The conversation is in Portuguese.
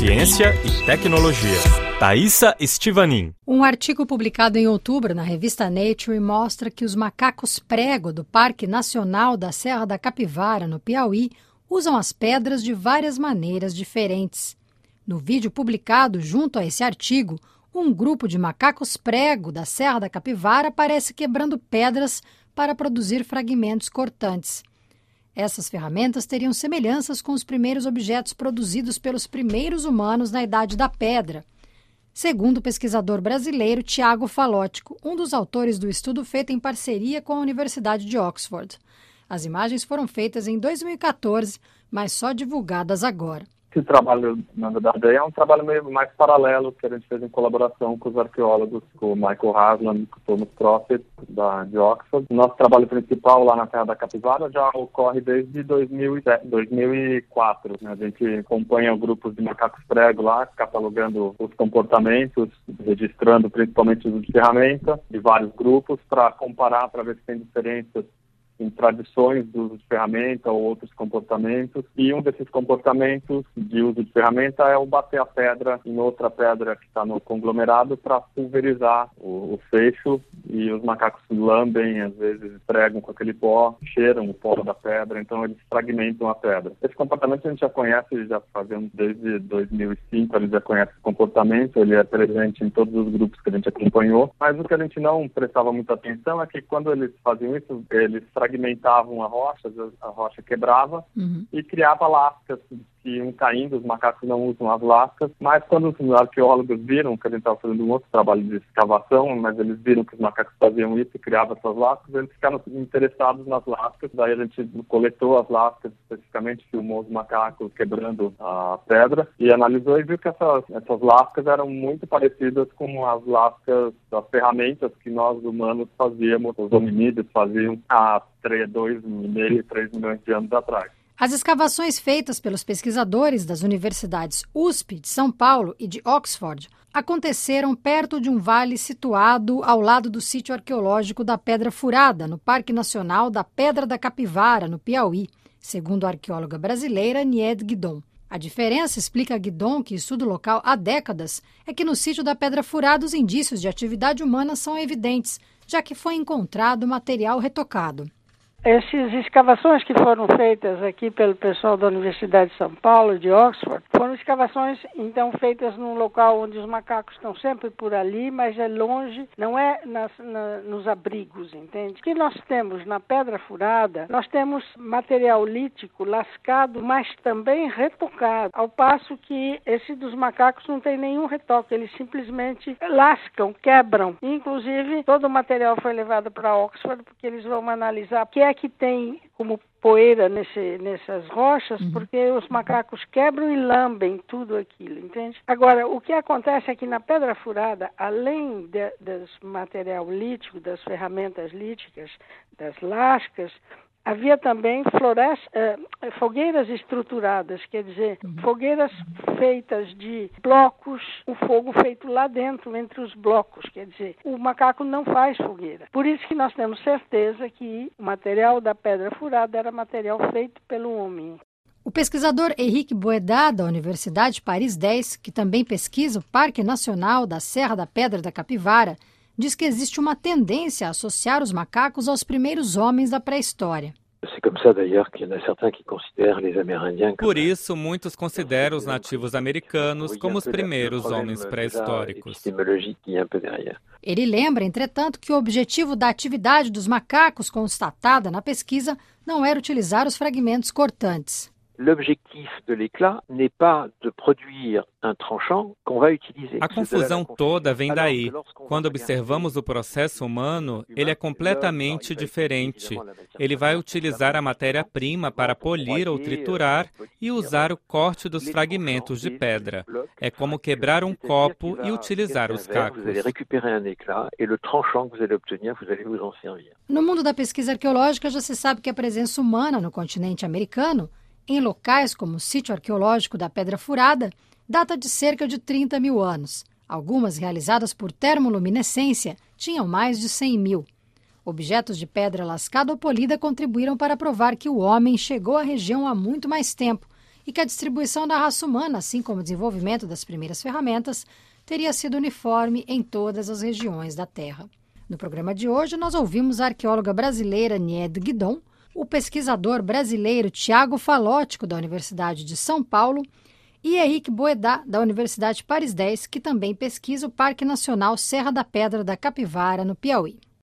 Ciência e tecnologia. Thaisa Estivanin. Um artigo publicado em outubro na revista Nature mostra que os macacos prego do Parque Nacional da Serra da Capivara, no Piauí, usam as pedras de várias maneiras diferentes. No vídeo publicado junto a esse artigo, um grupo de macacos prego da Serra da Capivara aparece quebrando pedras para produzir fragmentos cortantes. Essas ferramentas teriam semelhanças com os primeiros objetos produzidos pelos primeiros humanos na Idade da Pedra. Segundo o pesquisador brasileiro Tiago Falótico, um dos autores do estudo feito em parceria com a Universidade de Oxford. As imagens foram feitas em 2014, mas só divulgadas agora. Esse trabalho, na verdade, é um trabalho meio mais paralelo que a gente fez em colaboração com os arqueólogos, com o Michael Haslam e o Thomas Profit, da, de Oxford. Nosso trabalho principal lá na Terra da Capivara já ocorre desde 2007, 2004. Né? A gente acompanha grupos de macacos prego lá, catalogando os comportamentos, registrando principalmente os de ferramenta de vários grupos para comparar, para ver se tem diferenças em tradições do uso de ferramenta ou outros comportamentos. E um desses comportamentos de uso de ferramenta é o bater a pedra em outra pedra que está no conglomerado para pulverizar o, o, fecho e os macacos lambem, às vezes pregam com aquele pó, cheiram o pó da pedra, então eles fragmentam a pedra. Esse comportamento a gente já conhece, já fazemos desde 2005, a gente já conhece esse comportamento, ele é presente em todos os grupos que a gente acompanhou, mas o que a gente não prestava muita atenção é que quando eles faziam isso, eles fragmentavam fragmentavam a rocha, a rocha quebrava uhum. e criava lascas que iam caindo, os macacos não usam as lascas, mas quando os arqueólogos viram que a gente estava fazendo um outro trabalho de escavação, mas eles viram que os macacos faziam isso e criavam essas lascas, eles ficaram interessados nas lascas, daí a gente coletou as lascas especificamente, filmou os macacos quebrando a pedra e analisou e viu que essas, essas lascas eram muito parecidas com as lascas das ferramentas que nós humanos fazíamos, os hominídeos faziam há 3, 2 e 3 milhões de anos atrás. As escavações feitas pelos pesquisadores das universidades USP de São Paulo e de Oxford aconteceram perto de um vale situado ao lado do sítio arqueológico da Pedra Furada, no Parque Nacional da Pedra da Capivara, no Piauí, segundo a arqueóloga brasileira Nied Guidon. A diferença, explica Guidon, que estuda o local há décadas, é que no sítio da Pedra Furada os indícios de atividade humana são evidentes, já que foi encontrado material retocado. Essas escavações que foram feitas aqui pelo pessoal da Universidade de São Paulo, de Oxford, foram escavações então feitas num local onde os macacos estão sempre por ali, mas é longe, não é nas, na, nos abrigos, entende? O que nós temos na pedra furada, nós temos material lítico lascado, mas também retocado, ao passo que esse dos macacos não tem nenhum retoque, eles simplesmente lascam, quebram. Inclusive, todo o material foi levado para Oxford porque eles vão analisar que é é que tem como poeira nesse, nessas rochas, uhum. porque os macacos quebram e lambem tudo aquilo, entende? Agora, o que acontece é que na Pedra Furada, além de, dos material lítico, das ferramentas líticas, das lascas, Havia também floresta, eh, fogueiras estruturadas, quer dizer, uhum. fogueiras feitas de blocos, o fogo feito lá dentro, entre os blocos, quer dizer, o macaco não faz fogueira. Por isso que nós temos certeza que o material da pedra furada era material feito pelo homem. O pesquisador Henrique Boedá, da Universidade Paris 10, que também pesquisa o Parque Nacional da Serra da Pedra da Capivara, diz que existe uma tendência a associar os macacos aos primeiros homens da pré-história. Por isso, muitos consideram os nativos americanos como os primeiros homens pré-históricos. Ele lembra, entretanto, que o objetivo da atividade dos macacos constatada na pesquisa não era utilizar os fragmentos cortantes l'objectif de l'éclat n'est pas de produire un tranchant qu'on va utiliser. A confusão toda vem daí. Quando observamos o processo humano, ele é completamente diferente. Ele vai utilizar a matéria-prima para polir ou triturar e usar o corte dos fragmentos de pedra. É como quebrar um copo e utilizar os cacos. No mundo da pesquisa arqueológica, já se sabe que a presença humana no continente americano em locais como o sítio arqueológico da Pedra Furada, data de cerca de 30 mil anos. Algumas realizadas por termoluminescência tinham mais de 100 mil. Objetos de pedra lascada ou polida contribuíram para provar que o homem chegou à região há muito mais tempo e que a distribuição da raça humana, assim como o desenvolvimento das primeiras ferramentas, teria sido uniforme em todas as regiões da Terra. No programa de hoje, nós ouvimos a arqueóloga brasileira Nied Guidon, o pesquisador brasileiro Tiago Falótico, da Universidade de São Paulo, e Henrique Boedá, da Universidade Paris 10, que também pesquisa o Parque Nacional Serra da Pedra da Capivara, no Piauí.